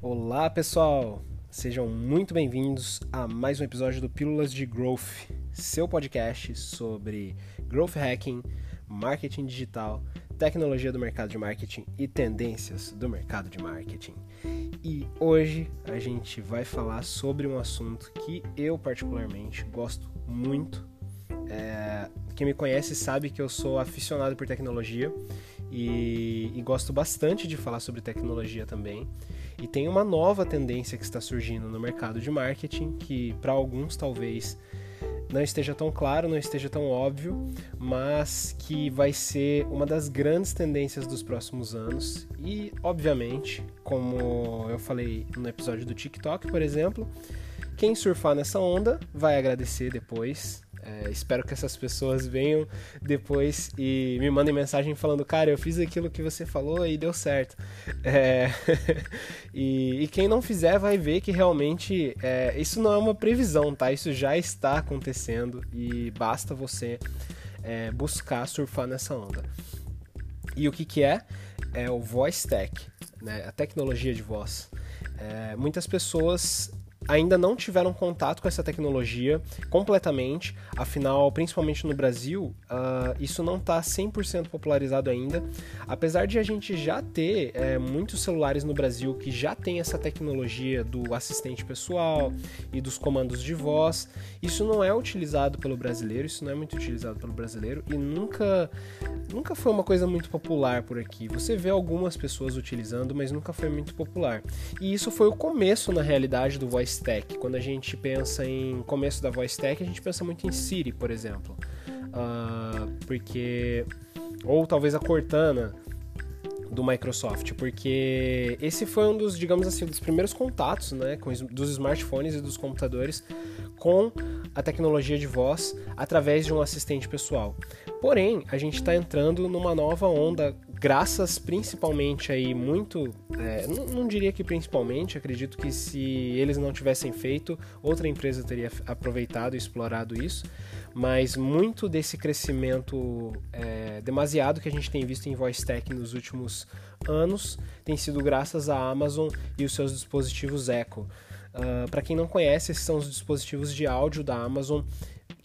Olá, pessoal! Sejam muito bem-vindos a mais um episódio do Pílulas de Growth, seu podcast sobre growth hacking, marketing digital, tecnologia do mercado de marketing e tendências do mercado de marketing. E hoje a gente vai falar sobre um assunto que eu particularmente gosto muito. É, quem me conhece sabe que eu sou aficionado por tecnologia e, e gosto bastante de falar sobre tecnologia também. E tem uma nova tendência que está surgindo no mercado de marketing, que para alguns talvez não esteja tão claro, não esteja tão óbvio, mas que vai ser uma das grandes tendências dos próximos anos. E, obviamente, como eu falei no episódio do TikTok, por exemplo, quem surfar nessa onda vai agradecer depois é, espero que essas pessoas venham depois e me mandem mensagem falando, cara, eu fiz aquilo que você falou e deu certo. É, e, e, quem não fizer vai ver que realmente é, isso não é uma previsão, tá? Isso já está acontecendo e basta você é, buscar surfar nessa onda. E o que, que é? É o Voice Tech, né? a tecnologia de voz. É, muitas pessoas ainda não tiveram contato com essa tecnologia completamente, afinal, principalmente no Brasil, uh, isso não está 100% popularizado ainda. Apesar de a gente já ter é, muitos celulares no Brasil que já tem essa tecnologia do assistente pessoal e dos comandos de voz, isso não é utilizado pelo brasileiro, isso não é muito utilizado pelo brasileiro e nunca, nunca foi uma coisa muito popular por aqui. Você vê algumas pessoas utilizando, mas nunca foi muito popular. E isso foi o começo, na realidade, do Voice Tech. Quando a gente pensa em começo da Voice Tech, a gente pensa muito em Siri, por exemplo. Uh, porque. Ou talvez a Cortana do Microsoft, porque esse foi um dos, digamos assim, dos primeiros contatos, né, com, dos smartphones e dos computadores com a tecnologia de voz através de um assistente pessoal. Porém, a gente está entrando numa nova onda graças principalmente aí muito, é, não, não, diria que principalmente, acredito que se eles não tivessem feito, outra empresa teria aproveitado e explorado isso, mas muito desse crescimento é, demasiado que a gente tem visto em voice tech nos últimos anos tem sido graças à Amazon e os seus dispositivos Echo. Uh, ah, Para quem não conhece, esses são os dispositivos de áudio da Amazon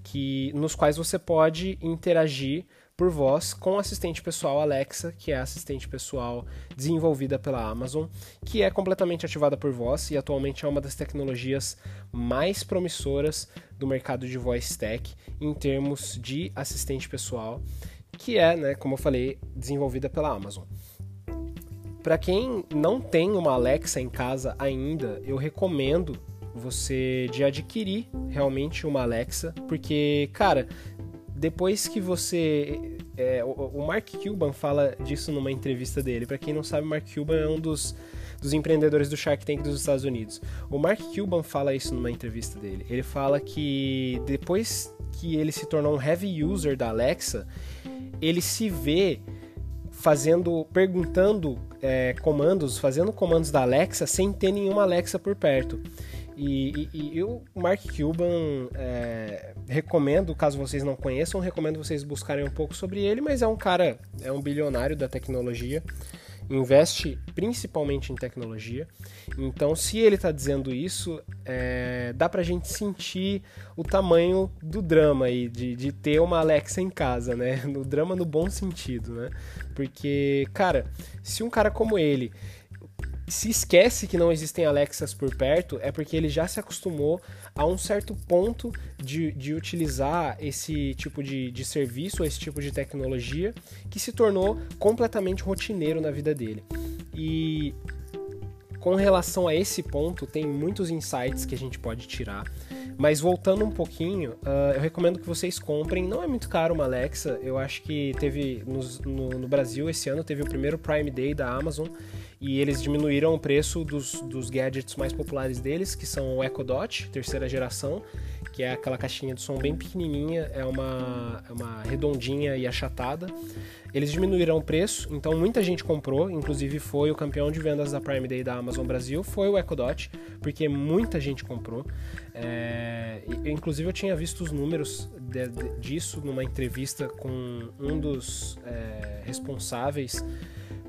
que nos quais você pode interagir por voz com assistente pessoal Alexa, que é assistente pessoal desenvolvida pela Amazon, que é completamente ativada por voz e atualmente é uma das tecnologias mais promissoras do mercado de voice tech em termos de assistente pessoal, que é, né, como eu falei, desenvolvida pela Amazon. Para quem não tem uma Alexa em casa ainda, eu recomendo você de adquirir realmente uma Alexa, porque, cara, depois que você. É, o, Mark Cuban fala disso numa entrevista dele. Para quem não sabe, Mark Cuban é um dos, dos empreendedores do Shark Tank dos Estados Unidos. O Mark Cuban fala isso numa entrevista dele. Ele fala que depois que ele se tornou um heavy user da Alexa, ele se vê fazendo, perguntando é, comandos, fazendo comandos da Alexa sem ter nenhuma Alexa por perto. E, e, e o Mark Cuban é, recomendo, caso vocês não conheçam, recomendo vocês buscarem um pouco sobre ele, mas é um cara, é um bilionário da tecnologia, investe principalmente em tecnologia. Então, se ele está dizendo isso, é, dá pra gente sentir o tamanho do drama aí, de, de ter uma Alexa em casa, né? No drama no bom sentido, né? Porque, cara, se um cara como ele se esquece que não existem Alexas por perto, é porque ele já se acostumou a um certo ponto de, de utilizar esse tipo de, de serviço, esse tipo de tecnologia, que se tornou completamente rotineiro na vida dele. E com relação a esse ponto, tem muitos insights que a gente pode tirar. Mas voltando um pouquinho, uh, eu recomendo que vocês comprem. Não é muito caro uma Alexa. Eu acho que teve no, no, Brasil esse ano teve o primeiro Prime Day da Amazon e eles diminuíram o preço dos, dos gadgets mais populares deles, que são o Echo Dot, terceira geração, que é aquela caixinha de som bem pequenininha, é uma, é uma redondinha e achatada. Eles diminuíram o preço, então muita gente comprou, inclusive foi o campeão de vendas da Prime Day da Amazon Brasil, foi o Echo Dot, porque muita gente comprou. É, inclusive eu tinha visto os números de, de, disso numa entrevista com um dos é, responsáveis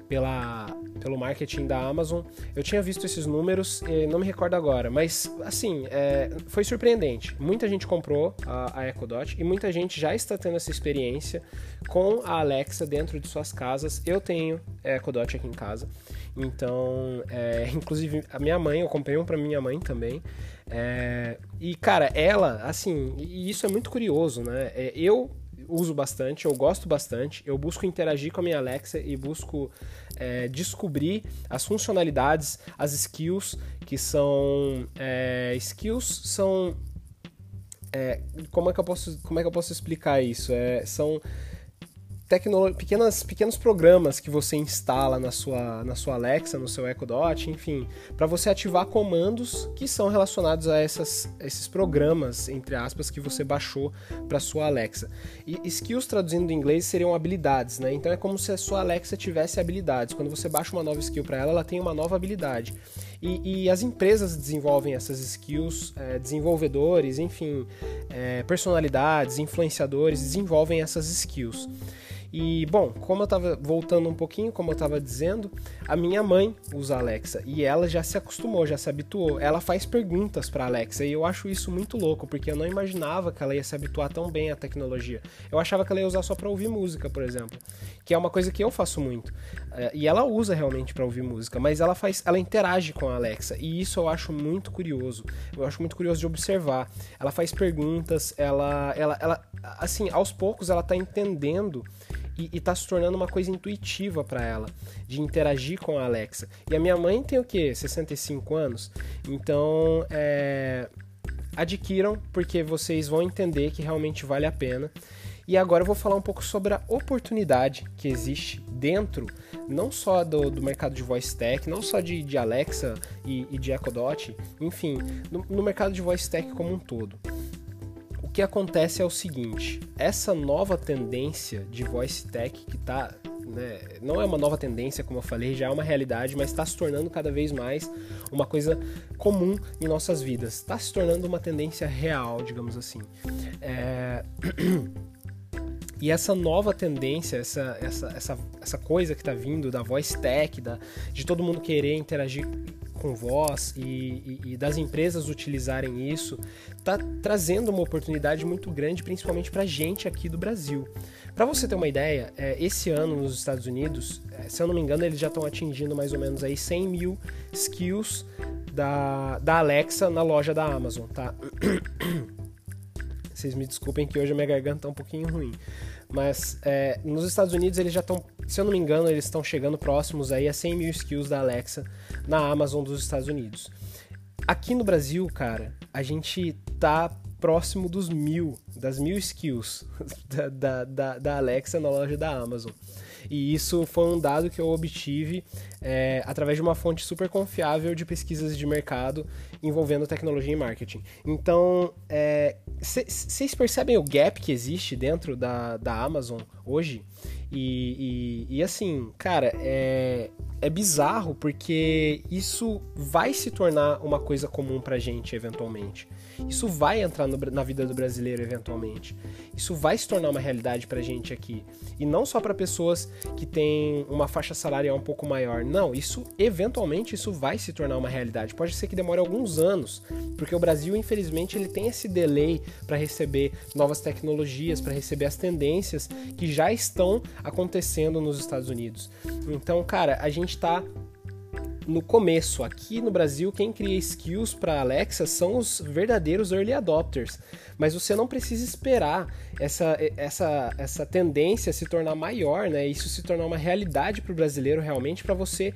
pela, pelo marketing da Amazon. Eu tinha visto esses números, não me recordo agora, mas assim, é, foi surpreendente. Muita gente comprou a, a Echo Dot e muita gente já está tendo essa experiência com a Alexa dentro de suas casas. Eu tenho Echo Dot aqui em casa, então, é, inclusive a minha mãe, eu comprei um para minha mãe também. É, e cara, ela, assim, e isso é muito curioso, né? É, eu uso bastante, eu gosto bastante, eu busco interagir com a minha Alexa e busco é, descobrir as funcionalidades, as skills que são é, skills são é, como é que eu posso como é que eu posso explicar isso? É, pequenas, pequenos programas que você instala na sua, na sua Alexa, no seu Echo Dot, enfim, para você ativar comandos que são relacionados a essas, esses programas, entre aspas, que você baixou para sua Alexa. E skills traduzindo do inglês seriam habilidades, né? Então é como se a sua Alexa tivesse habilidades. Quando você baixa uma nova skill para ela, ela tem uma nova habilidade. E, e, as empresas desenvolvem essas skills, é, desenvolvedores, enfim, é, personalidades, influenciadores desenvolvem essas skills. E, bom, como eu estava voltando um pouquinho, como eu estava dizendo, a minha mãe usa Alexa e ela já se acostumou, já se habituou. Ela faz perguntas para Alexa e eu acho isso muito louco, porque eu não imaginava que ela ia se habituar tão bem à tecnologia. Eu achava que ela ia usar só para ouvir música, por exemplo, que é uma coisa que eu faço muito. É, e ela usa realmente para ouvir música, mas ela faz, ela interage com a Alexa e isso eu acho muito curioso. Eu acho muito curioso de observar. Ela faz perguntas, ela, ela, ela assim, aos poucos ela está entendendo e, está se tornando uma coisa intuitiva para ela, de interagir com a Alexa. E a minha mãe tem o quê? 65 anos? Então, é, adquiram, porque vocês vão entender que realmente vale a pena. E agora eu vou falar um pouco sobre a oportunidade que existe dentro, não só do, do mercado de voice tech, não só de, de Alexa e, e de Echo Dot, enfim, no, no mercado de voice tech como um todo que acontece é o seguinte: essa nova tendência de voice tech que está né, não é uma nova tendência, como eu falei, já é uma realidade, mas está se tornando cada vez mais uma coisa comum em nossas vidas. Está se tornando uma tendência real, digamos assim. É... E essa nova tendência, essa, essa, essa, essa coisa que está vindo da voice tech, da, de todo mundo querer interagir com voz e, e, e das empresas utilizarem isso, está trazendo uma oportunidade muito grande, principalmente para a gente aqui do Brasil. Para você ter uma ideia, é, esse ano nos Estados Unidos, é, se eu não me engano, eles já estão atingindo mais ou menos aí 100 mil skills da, da Alexa na loja da Amazon, tá? Vocês me desculpem que hoje a minha garganta tá um pouquinho ruim. Mas é, nos Estados Unidos eles já estão, se eu não me engano, eles estão chegando próximos aí a 100 mil skills da Alexa na Amazon dos Estados Unidos. Aqui no Brasil, cara, a gente tá próximo dos mil, das mil skills da, da, da, da Alexa na loja da Amazon. E isso foi um dado que eu obtive é, através de uma fonte super confiável de pesquisas de mercado envolvendo tecnologia e marketing. Então, vocês é, percebem o gap que existe dentro da, da Amazon hoje? E, e, e assim, cara, é, é bizarro porque isso vai se tornar uma coisa comum pra gente eventualmente. Isso vai entrar no, na vida do brasileiro eventualmente. Isso vai se tornar uma realidade pra gente aqui. E não só para pessoas que têm uma faixa salarial um pouco maior. Não, isso eventualmente isso vai se tornar uma realidade. Pode ser que demore alguns anos, porque o Brasil, infelizmente, ele tem esse delay para receber novas tecnologias, para receber as tendências que já estão acontecendo nos Estados Unidos. Então, cara, a gente está no começo. Aqui no Brasil, quem cria skills para Alexa são os verdadeiros early adopters. Mas você não precisa esperar essa, essa, essa tendência se tornar maior, né? Isso se tornar uma realidade para o brasileiro realmente para você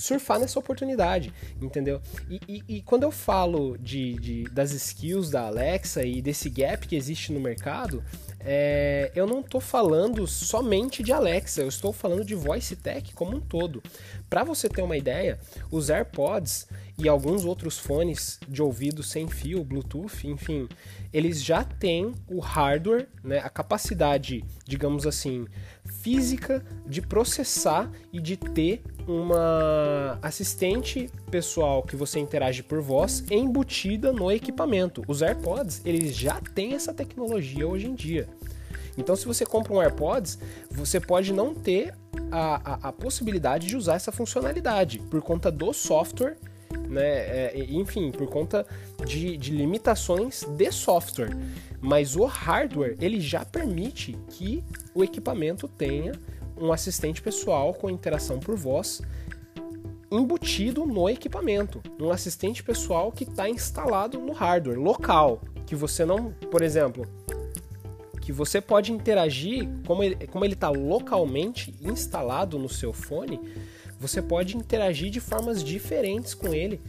surfar nessa oportunidade, entendeu? E, e, e quando eu falo de, de, das skills da Alexa e desse gap que existe no mercado, é, eu não estou falando somente de Alexa, eu estou falando de voice tech como um todo. Para você ter uma ideia, os AirPods e alguns outros fones de ouvido sem fio, Bluetooth, enfim, eles já têm o hardware, né, a capacidade, digamos assim, física de processar e de ter uma assistente pessoal que você interage por voz embutida no equipamento. Os AirPods, eles já têm essa tecnologia hoje em dia. Então, se você compra um AirPods, você pode não ter a, a, a possibilidade de usar essa funcionalidade por conta do software né? É, enfim, por conta de, de, limitações de software. Mas o hardware ele já permite que o equipamento tenha um assistente pessoal com interação por voz embutido no equipamento, um assistente pessoal que está instalado no hardware local, que você não, por exemplo, que você pode interagir como ele como ele está localmente instalado no seu fone, você pode interagir de formas diferentes com ele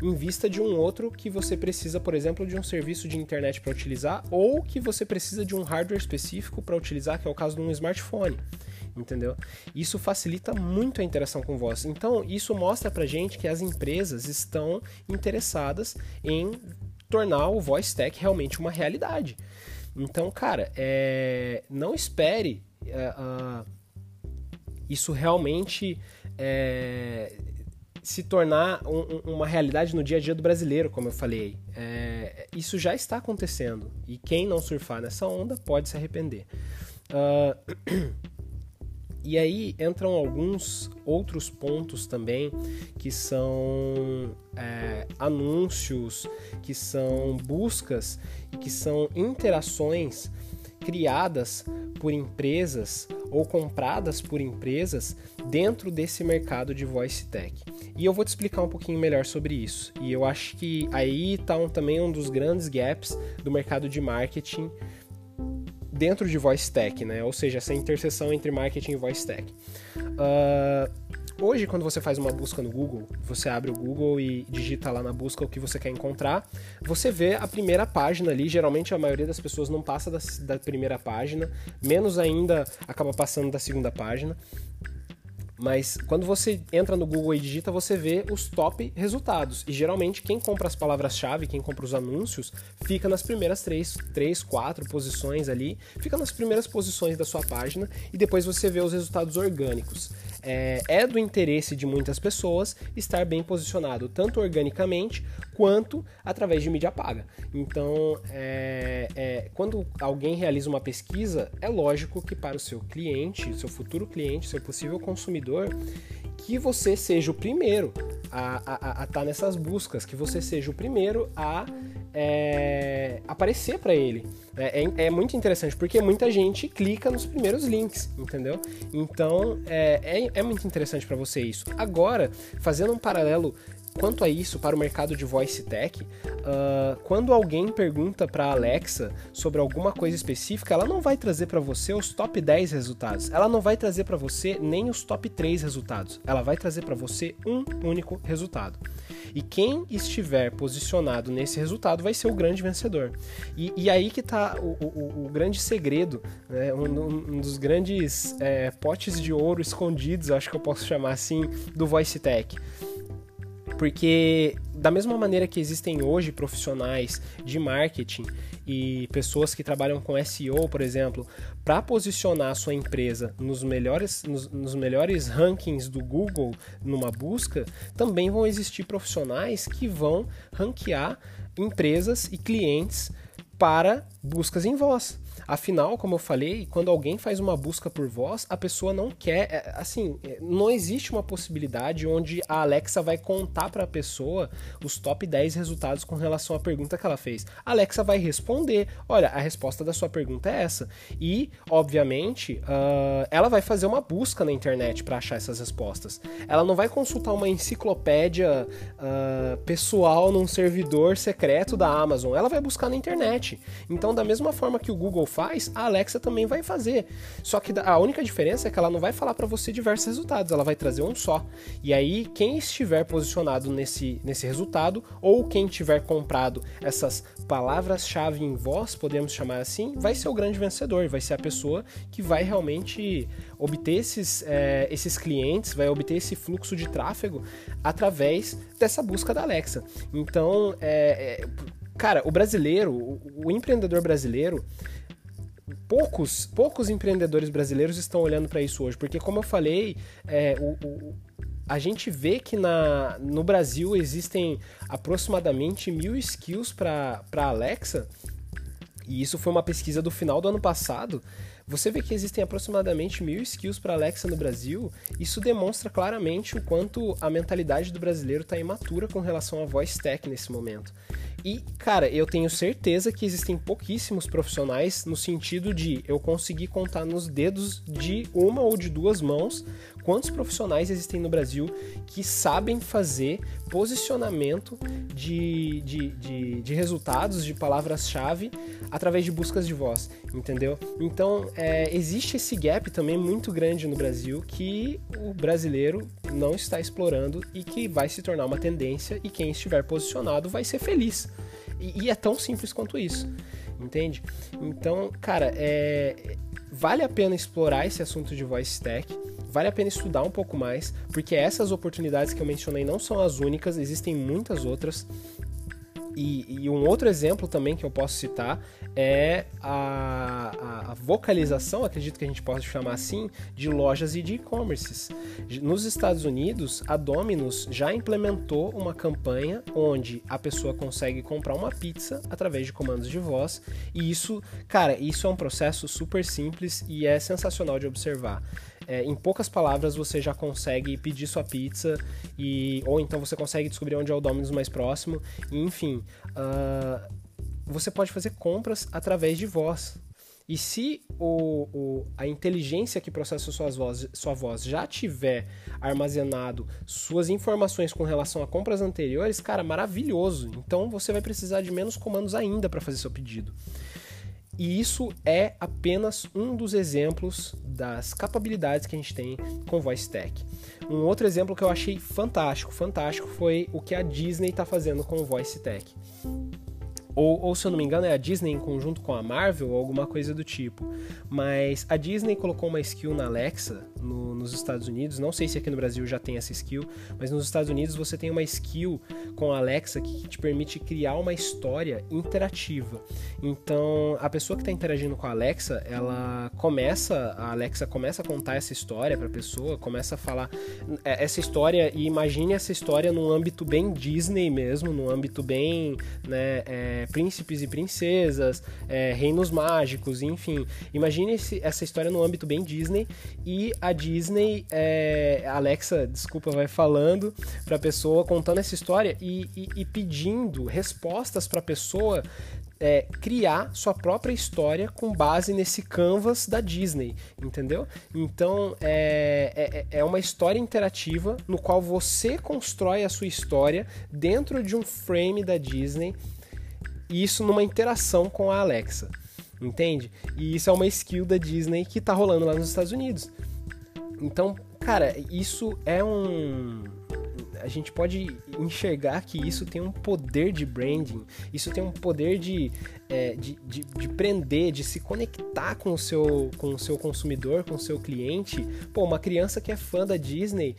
em vista de um outro que você precisa, por exemplo, de um serviço de internet para utilizar ou que você precisa de um hardware específico para utilizar, que é o caso de um smartphone entendeu? Isso facilita muito a interação com voz. Então, isso mostra pra gente que as empresas estão interessadas em tornar o voice tech realmente uma realidade. Então, cara, é... não espere é, uh... isso realmente é... se tornar um, uma realidade no dia a dia do brasileiro, como eu falei. É... isso já está acontecendo e quem não surfar nessa onda pode se arrepender. Uh... E aí entram alguns outros pontos também que são é, anúncios, que são buscas e que são interações criadas por empresas ou compradas por empresas dentro desse mercado de voice tech. E eu vou te explicar um pouquinho melhor sobre isso. E eu acho que aí está um, também um dos grandes gaps do mercado de marketing dentro de voice tech, né? Ou seja, essa interseção entre marketing e voice tech. Uh, hoje, quando você faz uma busca no Google, você abre o Google e digita lá na busca o que você quer encontrar, você vê a primeira página ali. Geralmente a maioria das pessoas não passa da, da primeira página, menos ainda acaba passando da segunda página. Mas quando você entra no Google e digita, você vê os top resultados. E geralmente quem compra as palavras-chave, quem compra os anúncios, fica nas primeiras três, três, quatro posições ali, fica nas primeiras posições da sua página e depois você vê os resultados orgânicos. É, é do interesse de muitas pessoas estar bem posicionado, tanto organicamente quanto através de mídia paga. Então, é, é, quando alguém realiza uma pesquisa, é lógico que para o seu cliente, seu futuro cliente, seu possível consumidor, que você seja o primeiro a estar tá nessas buscas, que você seja o primeiro a é, aparecer para ele. É, é, é, muito interessante porque muita gente clica nos primeiros links, entendeu? Então é, é, é muito interessante para você isso. Agora, fazendo um paralelo Quanto a isso, para o mercado de voice tech, uh, quando alguém pergunta para a Alexa sobre alguma coisa específica, ela não vai trazer para você os top 10 resultados. Ela não vai trazer para você nem os top 3 resultados. Ela vai trazer para você um único resultado. E quem estiver posicionado nesse resultado vai ser o grande vencedor. E, e aí que está o, o, o, grande segredo, né? um, um, dos grandes é, potes de ouro escondidos, acho que eu posso chamar assim, do voice tech. Porque da mesma maneira que existem hoje profissionais de marketing e pessoas que trabalham com SEO, por exemplo, para posicionar a sua empresa nos melhores, nos, nos, melhores rankings do Google numa busca, também vão existir profissionais que vão ranquear empresas e clientes para buscas em voz. Afinal, como eu falei, quando alguém faz uma busca por voz, a pessoa não quer, é, assim, é, não existe uma possibilidade onde a Alexa vai contar para a pessoa os top 10 resultados com relação à pergunta que ela fez. A Alexa vai responder: olha, a resposta da sua pergunta é essa. E, obviamente, uh, ela vai fazer uma busca na internet para achar essas respostas. Ela não vai consultar uma enciclopédia uh, pessoal num servidor secreto da Amazon. Ela vai buscar na internet. Então, da mesma forma que o Google faz, a Alexa também vai fazer. Só que a única diferença é que ela não vai falar para você diversos resultados, ela vai trazer um só. E aí, quem estiver posicionado nesse, nesse resultado, ou quem tiver comprado essas palavras-chave em voz, podemos chamar assim, vai ser o grande vencedor, vai ser a pessoa que vai realmente obter esses, é, esses clientes, vai obter esse fluxo de tráfego através dessa busca da Alexa. Então, é, é, cara, o brasileiro, o, o empreendedor brasileiro, poucos, poucos empreendedores brasileiros estão olhando para isso hoje, porque como eu falei, é, o, o, a gente vê que na, no Brasil existem aproximadamente mil skills para Alexa, e isso foi uma pesquisa do final do ano passado, Você vê que existem aproximadamente mil skills para Alexa no Brasil. Isso demonstra claramente o quanto a mentalidade do brasileiro está imatura com relação a voice tech nesse momento. E, cara, eu tenho certeza que existem pouquíssimos profissionais no sentido de eu conseguir contar nos dedos de uma ou de duas mãos quantos profissionais existem no Brasil que sabem fazer posicionamento de, de, de, de resultados, de palavras-chave, através de buscas de voz, entendeu? Então, é, existe esse gap também muito grande no Brasil que o brasileiro não está explorando e que vai se tornar uma tendência e quem estiver posicionado vai ser feliz. E, e é tão simples quanto isso, entende? Então, cara, é, vale a pena explorar esse assunto de voice tech vale a pena estudar um pouco mais, porque essas oportunidades que eu mencionei não são as únicas, existem muitas outras. E, e, um outro exemplo também que eu posso citar é a, a, a, vocalização, acredito que a gente possa chamar assim, de lojas e de e-commerces. Nos Estados Unidos, a Domino's já implementou uma campanha onde a pessoa consegue comprar uma pizza através de comandos de voz. E isso, cara, isso é um processo super simples e é sensacional de observar é, em poucas palavras você já consegue pedir sua pizza e ou então você consegue descobrir onde é o Domino's mais próximo. E, enfim, uh, você pode fazer compras através de voz. E se o, o, a inteligência que processa suas voz, sua voz já tiver armazenado suas informações com relação a compras anteriores, cara, maravilhoso. Então você vai precisar de menos comandos ainda para fazer seu pedido. E isso é apenas um dos exemplos das capabilidades que a gente tem com Voice Tech. Um outro exemplo que eu achei fantástico, fantástico foi o que a Disney está fazendo com o Voice Tech ou, ou, se eu não me engano é a Disney em conjunto com a Marvel ou alguma coisa do tipo. Mas a Disney colocou uma skill na Alexa no, nos Estados Unidos. Não sei se aqui no Brasil já tem essa skill, mas nos Estados Unidos você tem uma skill com a Alexa que te permite criar uma história interativa. Então a pessoa que está interagindo com a Alexa, ela começa, a Alexa começa a contar essa história para a pessoa, começa a falar é, essa história e imagine essa história num âmbito bem Disney mesmo, num âmbito bem, né, é, príncipes e princesas, é, reinos mágicos, enfim. Imagine esse, essa história no âmbito bem Disney e a Disney, é, a Alexa, desculpa, vai falando para a pessoa, contando essa história e, e, e pedindo respostas para a pessoa é, criar sua própria história com base nesse canvas da Disney, entendeu? Então é, é, é, uma história interativa no qual você constrói a sua história dentro de um frame da Disney e isso numa interação com a Alexa, entende? E isso é uma skill da Disney que tá rolando lá nos Estados Unidos. Então, cara, isso é um a gente pode enxergar que isso tem um poder de branding, isso tem um poder de, é, de, de, de, prender, de se conectar com o, seu, com o seu consumidor, com o seu cliente. Pô, uma criança que é fã da Disney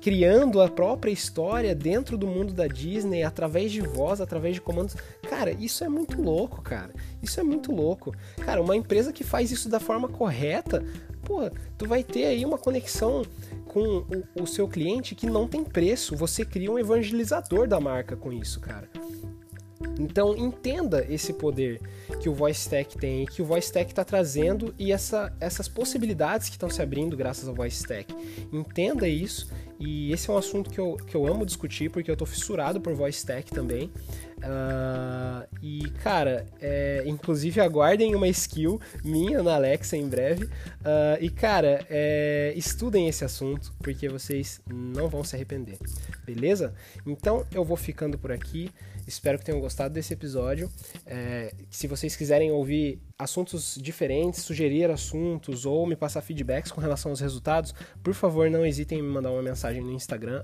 criando a própria história dentro do mundo da Disney através de voz, através de comandos. Cara, isso é muito louco, cara. Isso é muito louco. Cara, uma empresa que faz isso da forma correta, pô, tu vai ter aí uma conexão com o, o seu cliente que não tem preço. Você cria um evangelizador da marca com isso, cara. Então entenda esse poder que o Voice Tech tem, que o Voice Tech está trazendo e essa, essas possibilidades que estão se abrindo graças ao Voice Tech. Entenda isso e esse é um assunto que eu, que eu amo discutir porque eu tô fissurado por Voice Tech também. Uh, e cara, é, inclusive aguardem uma skill minha na Alexa em breve. Uh, e cara, é, estudem esse assunto porque vocês não vão se arrepender, beleza? Então eu vou ficando por aqui. Espero que tenham gostado desse episódio. É, se vocês quiserem ouvir assuntos diferentes, sugerir assuntos ou me passar feedbacks com relação aos resultados, por favor não hesitem em me mandar uma mensagem no Instagram,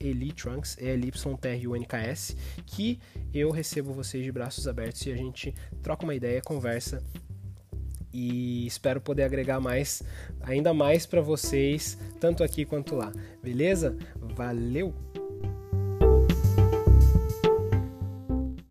elitrunks, E-L-Y-T-R-U-N-K-S, que eu recebo vocês de braços abertos e a gente troca uma ideia, conversa e espero poder agregar mais, ainda mais para vocês, tanto aqui quanto lá. Beleza? Valeu!